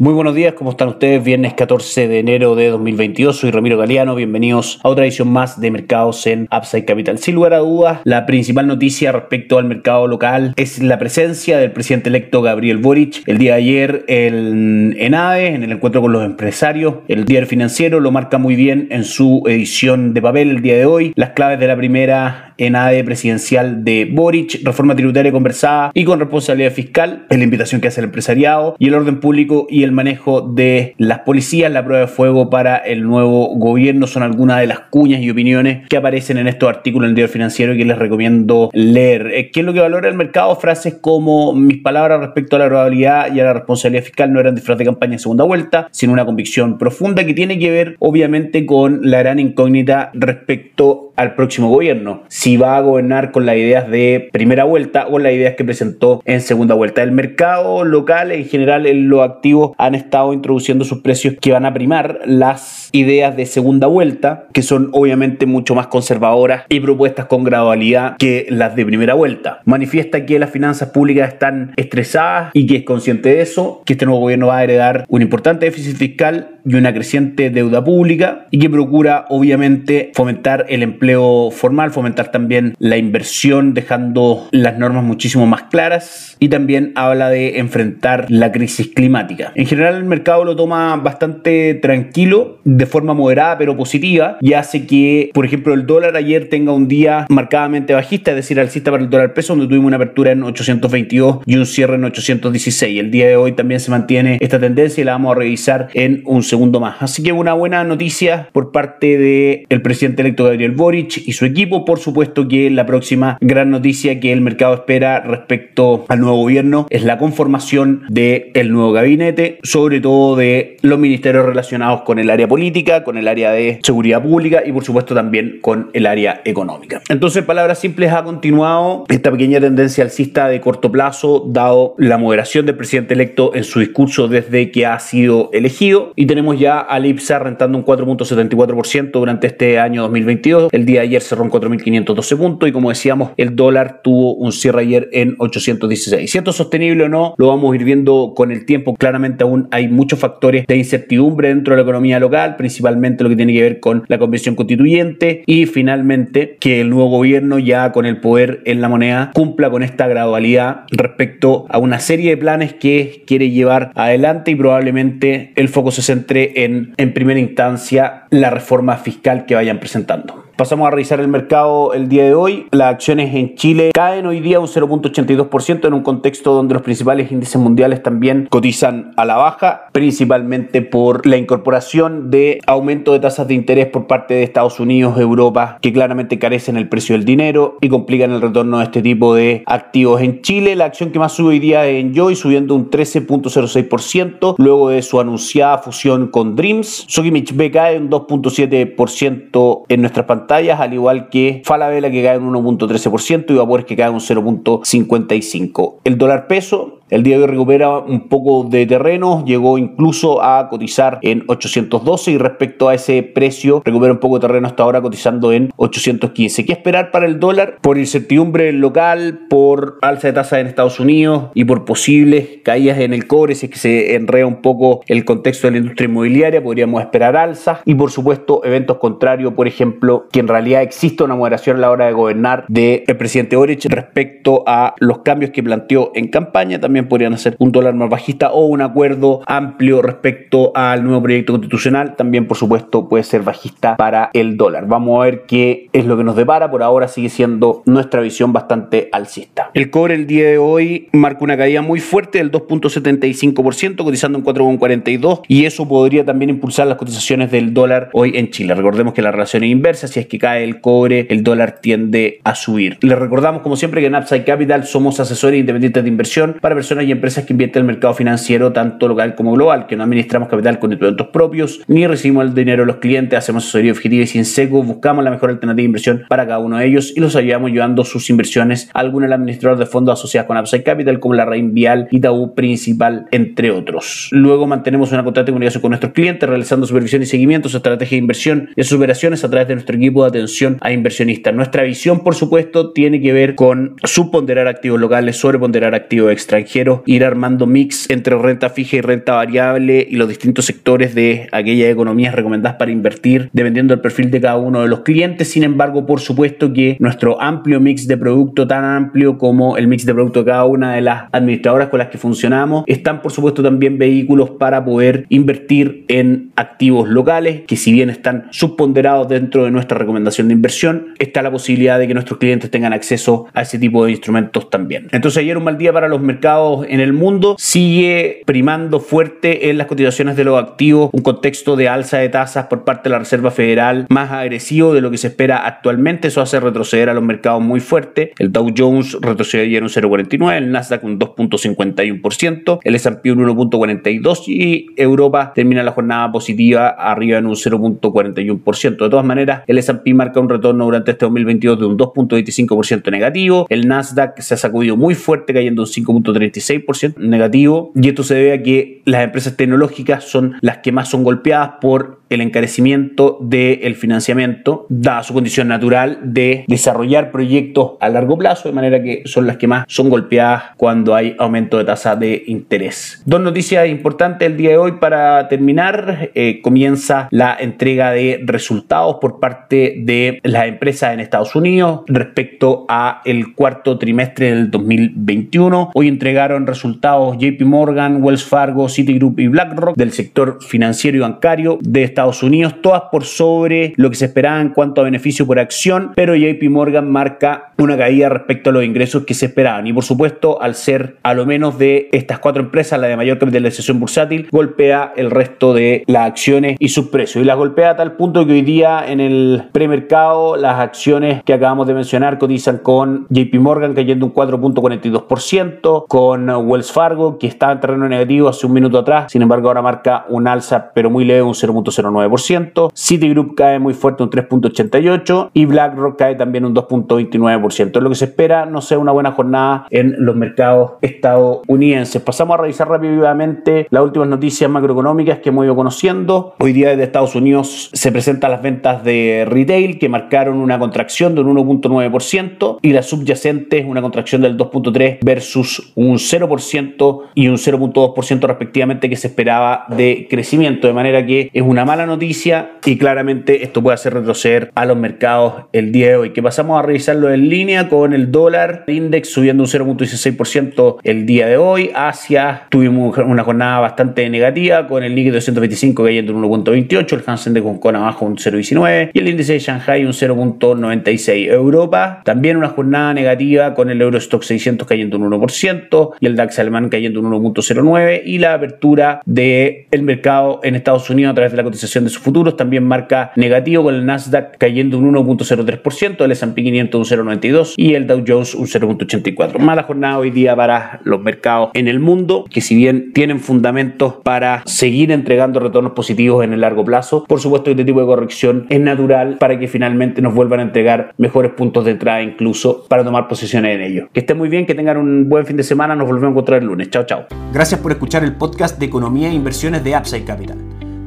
Muy buenos días, ¿cómo están ustedes? Viernes 14 de enero de 2022, soy Ramiro Galeano, bienvenidos a otra edición más de Mercados en Upside Capital. Sin lugar a dudas, la principal noticia respecto al mercado local es la presencia del presidente electo Gabriel Boric. El día de ayer en, en AVE, en el encuentro con los empresarios, el diario financiero lo marca muy bien en su edición de papel el día de hoy. Las claves de la primera en ADE presidencial de Boric, reforma tributaria conversada y con responsabilidad fiscal, es la invitación que hace el empresariado y el orden público y el manejo de las policías, la prueba de fuego para el nuevo gobierno son algunas de las cuñas y opiniones que aparecen en estos artículos en el diario financiero y que les recomiendo leer. Eh, ¿Qué es lo que valora el mercado? Frases como mis palabras respecto a la probabilidad y a la responsabilidad fiscal no eran disfraz de campaña en segunda vuelta, sino una convicción profunda que tiene que ver obviamente con la gran incógnita respecto al próximo gobierno va a gobernar con las ideas de primera vuelta o las ideas que presentó en segunda vuelta. El mercado local en general en lo activo han estado introduciendo sus precios que van a primar las ideas de segunda vuelta, que son obviamente mucho más conservadoras y propuestas con gradualidad que las de primera vuelta. Manifiesta que las finanzas públicas están estresadas y que es consciente de eso, que este nuevo gobierno va a heredar un importante déficit fiscal y una creciente deuda pública y que procura obviamente fomentar el empleo formal, fomentar también la inversión dejando las normas muchísimo más claras y también habla de enfrentar la crisis climática. En general el mercado lo toma bastante tranquilo, de forma moderada pero positiva y hace que, por ejemplo, el dólar ayer tenga un día marcadamente bajista, es decir, alcista para el dólar peso, donde tuvimos una apertura en 822 y un cierre en 816. El día de hoy también se mantiene esta tendencia y la vamos a revisar en un segundo más. Así que una buena noticia por parte del presidente electo Gabriel Boric y su equipo, por supuesto que la próxima gran noticia que el mercado espera respecto al nuevo gobierno es la conformación del el nuevo gabinete, sobre todo de los ministerios relacionados con el área política, con el área de seguridad pública y por supuesto también con el área económica. Entonces, palabras simples, ha continuado esta pequeña tendencia alcista de corto plazo, dado la moderación del presidente electo en su discurso desde que ha sido elegido y tenemos ya al IPSA rentando un 4.74% durante este año 2022. El día de ayer cerró en 4.500 12 puntos y como decíamos, el dólar tuvo un cierre ayer en 816. Si esto es sostenible o no, lo vamos a ir viendo con el tiempo. Claramente aún hay muchos factores de incertidumbre dentro de la economía local, principalmente lo que tiene que ver con la convención constituyente y finalmente que el nuevo gobierno ya con el poder en la moneda cumpla con esta gradualidad respecto a una serie de planes que quiere llevar adelante y probablemente el foco se centre en, en primera instancia, la reforma fiscal que vayan presentando. Pasamos a revisar el mercado el día de hoy. Las acciones en Chile caen hoy día un 0.82% en un contexto donde los principales índices mundiales también cotizan a la baja, principalmente por la incorporación de aumento de tasas de interés por parte de Estados Unidos, Europa, que claramente carecen el precio del dinero y complican el retorno de este tipo de activos. En Chile, la acción que más sube hoy día es Enjoy, subiendo un 13.06%, luego de su anunciada fusión con Dreams. Sokimich B cae un 2.7% en nuestras pantallas al igual que Falabella que cae un 1.13% y Vapores que cae un 0.55%. El dólar peso el día de hoy recupera un poco de terreno, llegó incluso a cotizar en 812 y respecto a ese precio recupera un poco de terreno hasta ahora cotizando en 815. ¿Qué esperar para el dólar? Por incertidumbre local, por alza de tasa en Estados Unidos y por posibles caídas en el cobre, si es que se enreda un poco el contexto de la industria inmobiliaria, podríamos esperar alzas y por supuesto eventos contrarios, por ejemplo, que en realidad existe una moderación a la hora de gobernar del presidente Boric respecto a los cambios que planteó en campaña, también podrían hacer un dólar más bajista o un acuerdo amplio respecto al nuevo proyecto constitucional. También, por supuesto, puede ser bajista para el dólar. Vamos a ver qué es lo que nos depara. Por ahora sigue siendo nuestra visión bastante alcista. El cobre el día de hoy marca una caída muy fuerte del 2.75%, cotizando en 4.42 y eso podría también impulsar las cotizaciones del dólar hoy en Chile. Recordemos que la relación es inversa, si es que cae el cobre, el dólar tiende a subir. Les recordamos como siempre que en Upside Capital somos asesores independientes de inversión para personas personas y empresas que invierten en el mercado financiero, tanto local como global, que no administramos capital con instrumentos propios, ni recibimos el dinero de los clientes, hacemos asesoría objetiva y sin seco, buscamos la mejor alternativa de inversión para cada uno de ellos y los ayudamos llevando sus inversiones a algún administrador de fondos asociados con Upside Capital, como la Rein Vial, Itaú Principal, entre otros. Luego mantenemos una constante comunicación con nuestros clientes, realizando supervisión y seguimiento, su estrategia de inversión y sus operaciones a través de nuestro equipo de atención a inversionistas. Nuestra visión, por supuesto, tiene que ver con subponderar activos locales, sobreponderar activos extranjeros, ir armando mix entre renta fija y renta variable y los distintos sectores de aquellas economías recomendadas para invertir, dependiendo del perfil de cada uno de los clientes. Sin embargo, por supuesto que nuestro amplio mix de producto, tan amplio como el mix de producto de cada una de las administradoras con las que funcionamos, están por supuesto también vehículos para poder invertir en activos locales, que si bien están subponderados dentro de nuestra recomendación de inversión, está la posibilidad de que nuestros clientes tengan acceso a ese tipo de instrumentos también. Entonces ayer un mal día para los mercados en el mundo, sigue primando fuerte en las cotizaciones de los activos un contexto de alza de tasas por parte de la Reserva Federal más agresivo de lo que se espera actualmente, eso hace retroceder a los mercados muy fuerte, el Dow Jones retrocedió ayer un 0,49, el Nasdaq un 2.51%, el S&P un 1.42% y Europa termina la jornada positiva arriba en un 0.41%. De todas maneras, el S&P marca un retorno durante este 2022 de un 2.25% negativo, el Nasdaq se ha sacudido muy fuerte cayendo un 5.36% negativo y esto se debe a que las empresas tecnológicas son las que más son golpeadas por el encarecimiento del financiamiento, dada su condición natural de desarrollar proyectos a largo plazo, de manera que son las que más son golpeadas cuando hay aumento de tasa de interés. Dos noticias importantes el día de hoy para terminar. Eh, comienza la entrega de resultados por parte de las empresas en Estados Unidos respecto a el cuarto trimestre del 2021. Hoy entregaron resultados JP Morgan, Wells Fargo, Citigroup y BlackRock del sector financiero y bancario de Unidos, todas por sobre lo que se esperaba en cuanto a beneficio por acción, pero JP Morgan marca una caída respecto a los ingresos que se esperaban. Y por supuesto, al ser a lo menos de estas cuatro empresas la de mayor capitalización bursátil, golpea el resto de las acciones y sus precios. Y las golpea a tal punto que hoy día en el premercado las acciones que acabamos de mencionar cotizan con JP Morgan cayendo un 4.42%, con Wells Fargo que estaba en terreno negativo hace un minuto atrás, sin embargo ahora marca un alza pero muy leve, un 0.09%, Citigroup cae muy fuerte un 3.88% y BlackRock cae también un 2.29%. Lo que se espera no sea una buena jornada en los mercados estadounidenses. Pasamos a revisar rápidamente las últimas noticias macroeconómicas que hemos ido conociendo. Hoy día desde Estados Unidos se presentan las ventas de retail que marcaron una contracción de un 1.9% y las subyacentes una contracción del 2.3% versus un 0% y un 0.2% respectivamente que se esperaba de crecimiento. De manera que es una mala noticia y claramente esto puede hacer retroceder a los mercados el día de hoy. Que pasamos a revisarlo en línea con el dólar index subiendo un 0.16% el día de hoy. Asia tuvimos una jornada bastante negativa con el líquido 225 cayendo un 1.28, el Hansen de Hong Kong abajo un 0.19 y el índice de Shanghai un 0.96. Europa también una jornada negativa con el Eurostock 600 cayendo un 1% y el DAX alemán cayendo un 1.09 y la apertura del el mercado en Estados Unidos a través de la de sus futuros también marca negativo con el Nasdaq cayendo un 1.03%, el S&P 500 un 0.92 y el Dow Jones un 0.84. Mala jornada hoy día para los mercados en el mundo que si bien tienen fundamentos para seguir entregando retornos positivos en el largo plazo, por supuesto este tipo de corrección es natural para que finalmente nos vuelvan a entregar mejores puntos de entrada incluso para tomar posiciones en ellos. Que estén muy bien, que tengan un buen fin de semana, nos volvemos a encontrar el lunes. Chao, chao. Gracias por escuchar el podcast de Economía e Inversiones de Upside Capital.